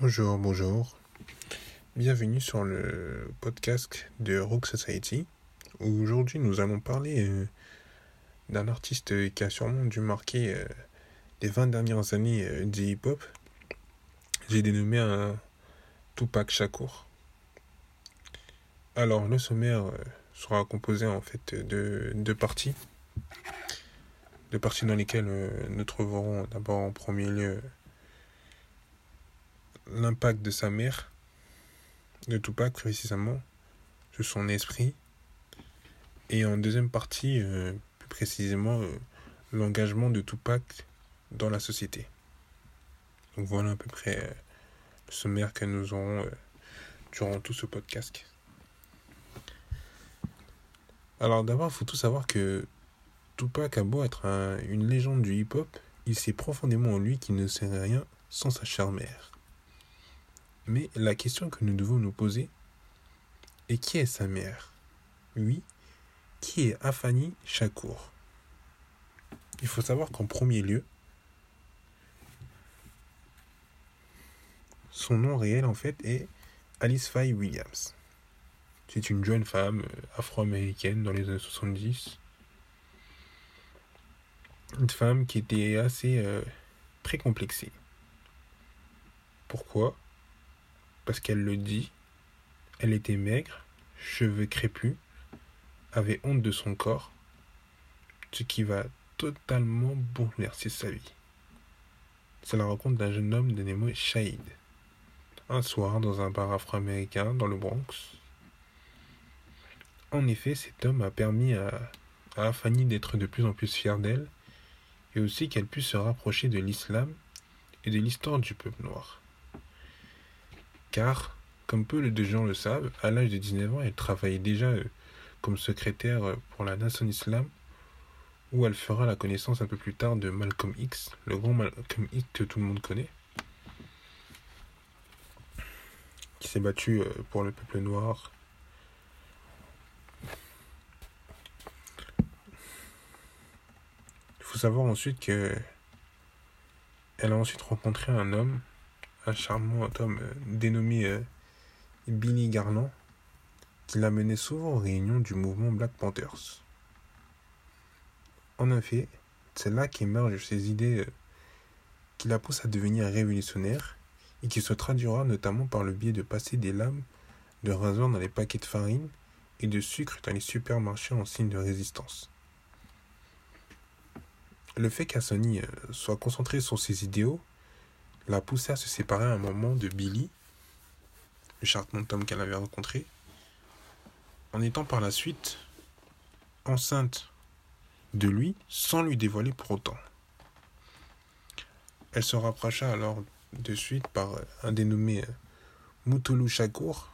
Bonjour, bonjour. Bienvenue sur le podcast de Rock Society. Aujourd'hui, nous allons parler euh, d'un artiste qui a sûrement dû marquer euh, les 20 dernières années euh, du hip-hop. J'ai dénommé un Tupac Shakur. Alors, le sommaire sera composé en fait de deux parties. Deux parties dans lesquelles nous trouverons d'abord en premier lieu l'impact de sa mère, de Tupac précisément, sur son esprit. Et en deuxième partie, euh, plus précisément, euh, l'engagement de Tupac dans la société. Donc voilà à peu près euh, le sommaire que nous aurons durant tout ce podcast. Alors d'abord, il faut tout savoir que Tupac a beau être une légende du hip-hop, il sait profondément en lui qu'il ne serait rien sans sa chère mère. Mais la question que nous devons nous poser est qui est sa mère? Oui, qui est Afani Shakur Il faut savoir qu'en premier lieu, son nom réel en fait est Alice Faye Williams. C'est une jeune femme euh, afro-américaine dans les années 70. Une femme qui était assez euh, complexée. Pourquoi? Parce qu'elle le dit, elle était maigre, cheveux crépus, avait honte de son corps, ce qui va totalement bouleverser sa vie. C'est la rencontre d'un jeune homme dénommé Shahid. Un soir, dans un bar afro-américain dans le Bronx. En effet, cet homme a permis à, à Afani d'être de plus en plus fière d'elle et aussi qu'elle puisse se rapprocher de l'islam et de l'histoire du peuple noir car, comme peu de gens le savent, à l'âge de 19 ans, elle travaillait déjà euh, comme secrétaire euh, pour la Nation Islam, où elle fera la connaissance un peu plus tard de Malcolm X, le grand Malcolm X que tout le monde connaît, qui s'est battu euh, pour le peuple noir. Il faut savoir ensuite que elle a ensuite rencontré un homme un charmant homme euh, dénommé euh, Billy Garland, qui l'a mené souvent aux réunions du mouvement Black Panthers. En effet, c'est là qu'émergent ces idées euh, qui la poussent à devenir révolutionnaire et qui se traduira notamment par le biais de passer des lames de rasoir dans les paquets de farine et de sucre dans les supermarchés en signe de résistance. Le fait qu'Assoni soit concentré sur ses idéaux l'a poussé à se séparer un moment de Billy, le charmant homme qu'elle avait rencontré, en étant par la suite enceinte de lui sans lui dévoiler pour autant. Elle se rapprocha alors de suite par un dénommé euh, Mutulu Shakur,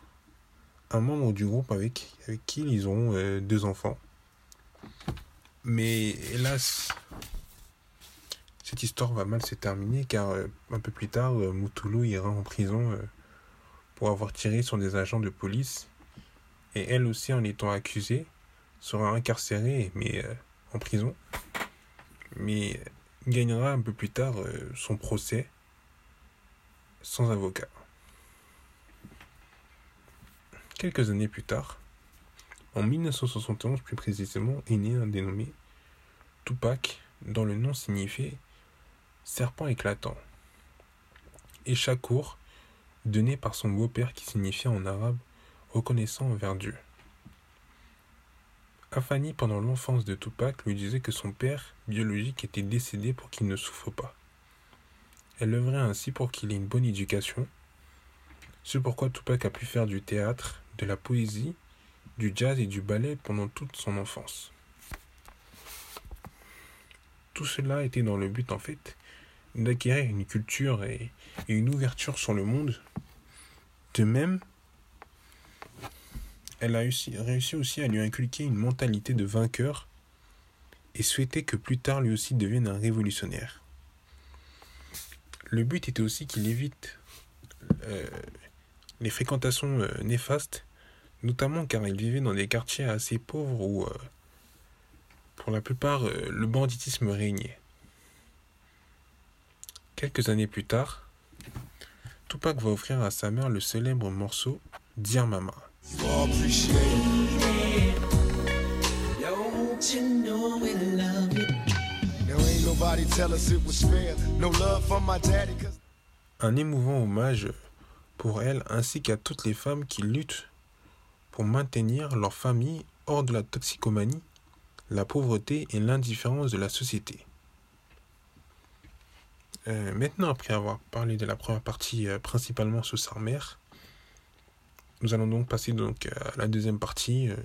un membre du groupe avec, avec qui ils ont euh, deux enfants. Mais hélas, cette histoire va mal se terminer car euh, un peu plus tard, euh, Moutoulou ira en prison euh, pour avoir tiré sur des agents de police et elle aussi en étant accusée sera incarcérée mais en prison mais gagnera un peu plus tard son procès sans avocat. Quelques années plus tard, en 1971 plus précisément, est né un dénommé Tupac dont le nom signifiait serpent éclatant. Et Shakur, donné par son beau-père qui signifiait en arabe reconnaissant envers Dieu. Afani, pendant l'enfance de Tupac, lui disait que son père biologique était décédé pour qu'il ne souffre pas. Elle œuvrait ainsi pour qu'il ait une bonne éducation, ce pourquoi Tupac a pu faire du théâtre, de la poésie, du jazz et du ballet pendant toute son enfance. Tout cela était dans le but en fait d'acquérir une culture et, une ouverture sur le monde. De même, elle a réussi, aussi à lui inculquer une mentalité de vainqueur et souhaitait que plus tard lui aussi devienne un révolutionnaire. Le but était aussi qu'il évite euh, les fréquentations euh, néfastes, notamment car il vivait dans des quartiers assez pauvres où, euh, pour la plupart, le banditisme régnait. Quelques années plus tard, Tupac va offrir à sa mère le célèbre morceau Dear Mama. Un émouvant hommage pour elle ainsi qu'à toutes les femmes qui luttent pour maintenir leur famille hors de la toxicomanie, la pauvreté et l'indifférence de la société. Euh, maintenant, après avoir parlé de la première partie euh, principalement sous sa mère, nous allons donc passer donc à la deuxième partie, euh,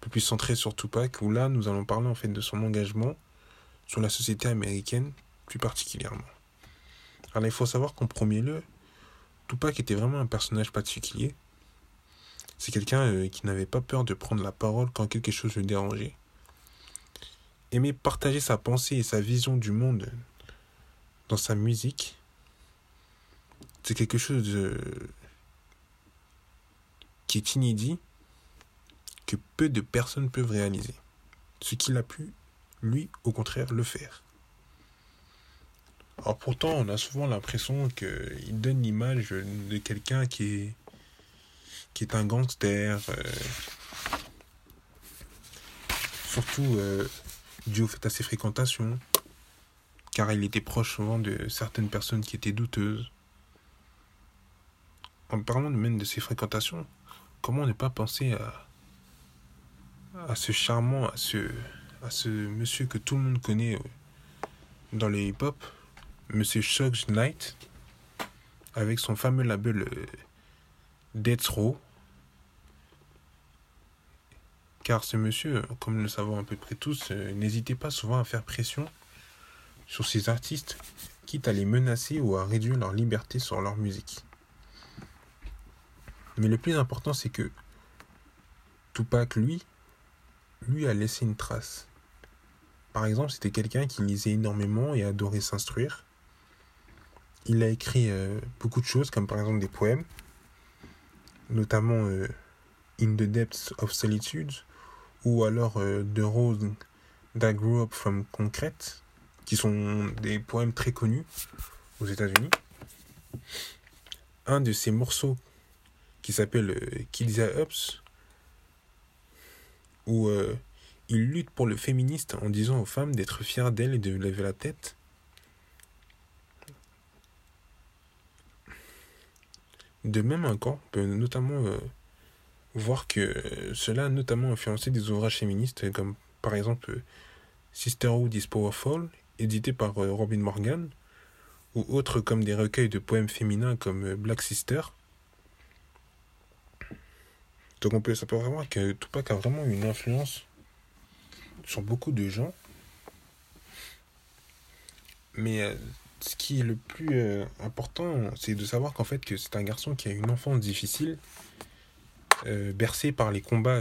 peu plus centrée sur Tupac, où là nous allons parler en fait de son engagement sur la société américaine plus particulièrement. Alors il faut savoir qu'en premier lieu, Tupac était vraiment un personnage particulier. C'est quelqu'un qui n'avait pas peur de prendre la parole quand quelque chose le dérangeait. Aimait partager sa pensée et sa vision du monde dans sa musique, c'est quelque chose qui est inédit, que peu de personnes peuvent réaliser. Ce qu'il a pu, lui, au contraire, le faire. Alors pourtant, on a souvent l'impression qu'il donne l'image de quelqu'un qui est, qui est un gangster, euh, surtout euh, dû au fait à ses fréquentations car il était proche souvent de certaines personnes qui étaient douteuses. En parlant même de ses fréquentations, comment ne pas penser à, ce charmant, à ce, monsieur que tout le monde connaît euh, dans les hip-hop, monsieur Shug Knight, avec son fameux label euh, Death Row. Car ce monsieur, comme nous le savons à peu près tous, euh, n'hésitait pas souvent à faire pression sur ces artistes, quitte à les menacer ou à réduire leur liberté sur leur musique. Mais le plus important, c'est que Tupac, lui, lui a laissé une trace. Par exemple, c'était quelqu'un qui lisait énormément et adorait s'instruire. Il a écrit euh, beaucoup de choses, comme par exemple des poèmes, notamment euh, In the Depths of Solitude, ou alors euh, The Rose That Grew Up from Concrete, qui sont des poèmes très connus aux États-Unis. Un de ces morceaux qui s'appelle euh, Killza Ups, où euh, il lutte pour le féministe en disant aux femmes d'être fières d'elles et de lever la tête. De même, encore, on peut notamment euh, voir que cela a notamment influencé des ouvrages féministes comme par exemple Sisterhood is Powerful édité par euh, Robin Morgan, ou autres comme des recueils de poèmes féminins comme euh, Black Sister. Donc on peut, ça peut vraiment que Tupac a vraiment une influence sur beaucoup de gens. Mais euh, ce qui est le plus important, c'est de savoir qu'en fait que c'est un garçon qui a une enfance difficile, bercé par les combats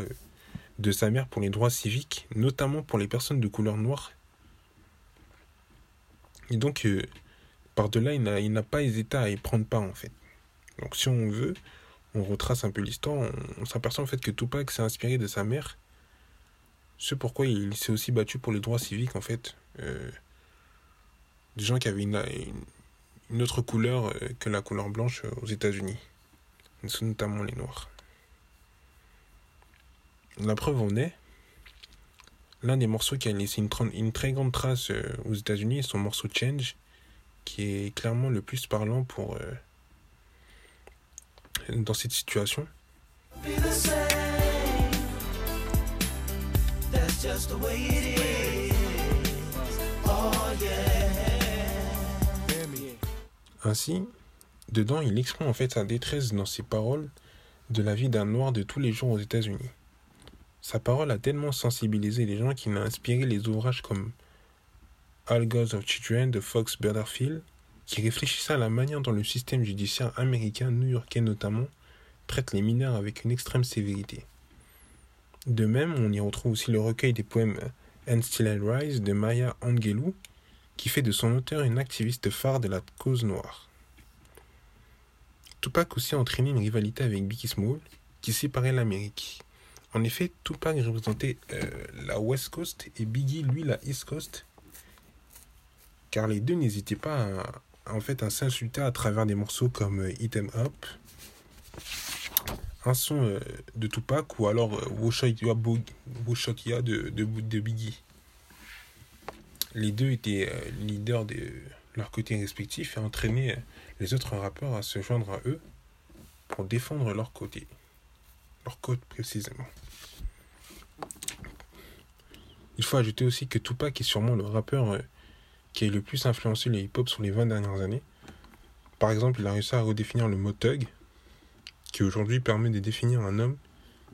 de sa mère pour les droits civiques, notamment pour les personnes de couleur noire et donc, euh, par-delà, il n'a pas hésité à y prendre part, en fait. Donc, si on veut, on retrace un peu l'histoire, on, s'aperçoit en fait que Tupac s'est inspiré de sa mère. Ce pourquoi il s'est aussi battu pour les droits civiques, en fait. Euh, des gens qui avaient une, une autre couleur euh, que la couleur blanche aux États-Unis, notamment les Noirs. La preuve en est, L'un des morceaux qui a laissé une, une très grande trace euh, aux États-Unis est son morceau Change, qui est clairement le plus parlant pour euh, dans cette situation. Ainsi, dedans, il exprime en fait sa détresse dans ses paroles de la vie d'un noir de tous les jours aux États-Unis. Sa parole a tellement sensibilisé les gens qu'il a inspiré les ouvrages comme All Gods of Children de Fox Butterfield, qui réfléchissait à la manière dont le système judiciaire américain, new-yorkais notamment, traite les mineurs avec une extrême sévérité. De même, on y retrouve aussi le recueil des poèmes And Still I Rise de Maya Angelou, qui fait de son auteur une activiste phare de la cause noire. Tupac aussi a entraîné une rivalité avec Biggie Small, qui séparait l'Amérique. En effet, Tupac représentait euh, la West Coast et Biggie, lui, la East Coast. Car les deux n'hésitaient pas à en fait à s'insulter à travers des morceaux comme euh, Hit 'em Up, un son euh, de Tupac ou alors euh, Wushokia de, de, de Biggie. Les deux étaient leaders de leur côté respectif et entraînaient les autres rappeurs à se joindre à eux pour défendre leur côté, leur code précisément. Il faut ajouter aussi que Tupac est sûrement le rappeur euh, qui a le plus influencé le hip-hop sur les 20 dernières années. Par exemple, il a réussi à redéfinir le mot thug, qui aujourd'hui permet de définir un homme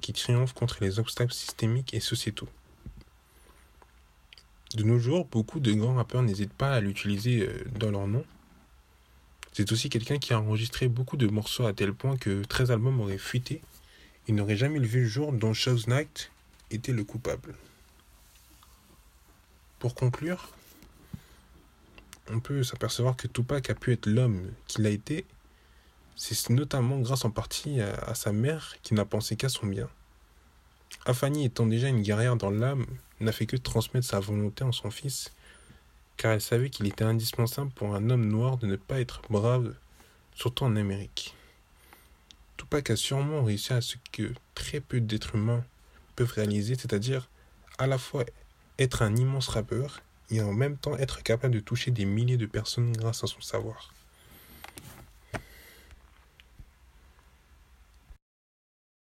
qui triomphe contre les obstacles systémiques et sociétaux. De nos jours, beaucoup de grands rappeurs n'hésitent pas à l'utiliser euh, dans leur nom. C'est aussi quelqu'un qui a enregistré beaucoup de morceaux à tel point que 13 albums auraient fuité et n'auraient jamais vu le jour dont Shows Knight était le coupable. Pour conclure, on peut s'apercevoir que Tupac a pu être l'homme qu'il a été. C'est notamment grâce en partie à sa mère qui n'a pensé qu'à son bien. Afani étant déjà une guerrière dans l'âme, n'a fait que transmettre sa volonté en son fils, car elle savait qu'il était indispensable pour un homme noir de ne pas être brave, surtout en Amérique. Tupac a sûrement réussi à ce que très peu d'êtres humains peuvent réaliser, c'est-à-dire à la fois être un immense rappeur et en même temps être capable de toucher des milliers de personnes grâce à son savoir.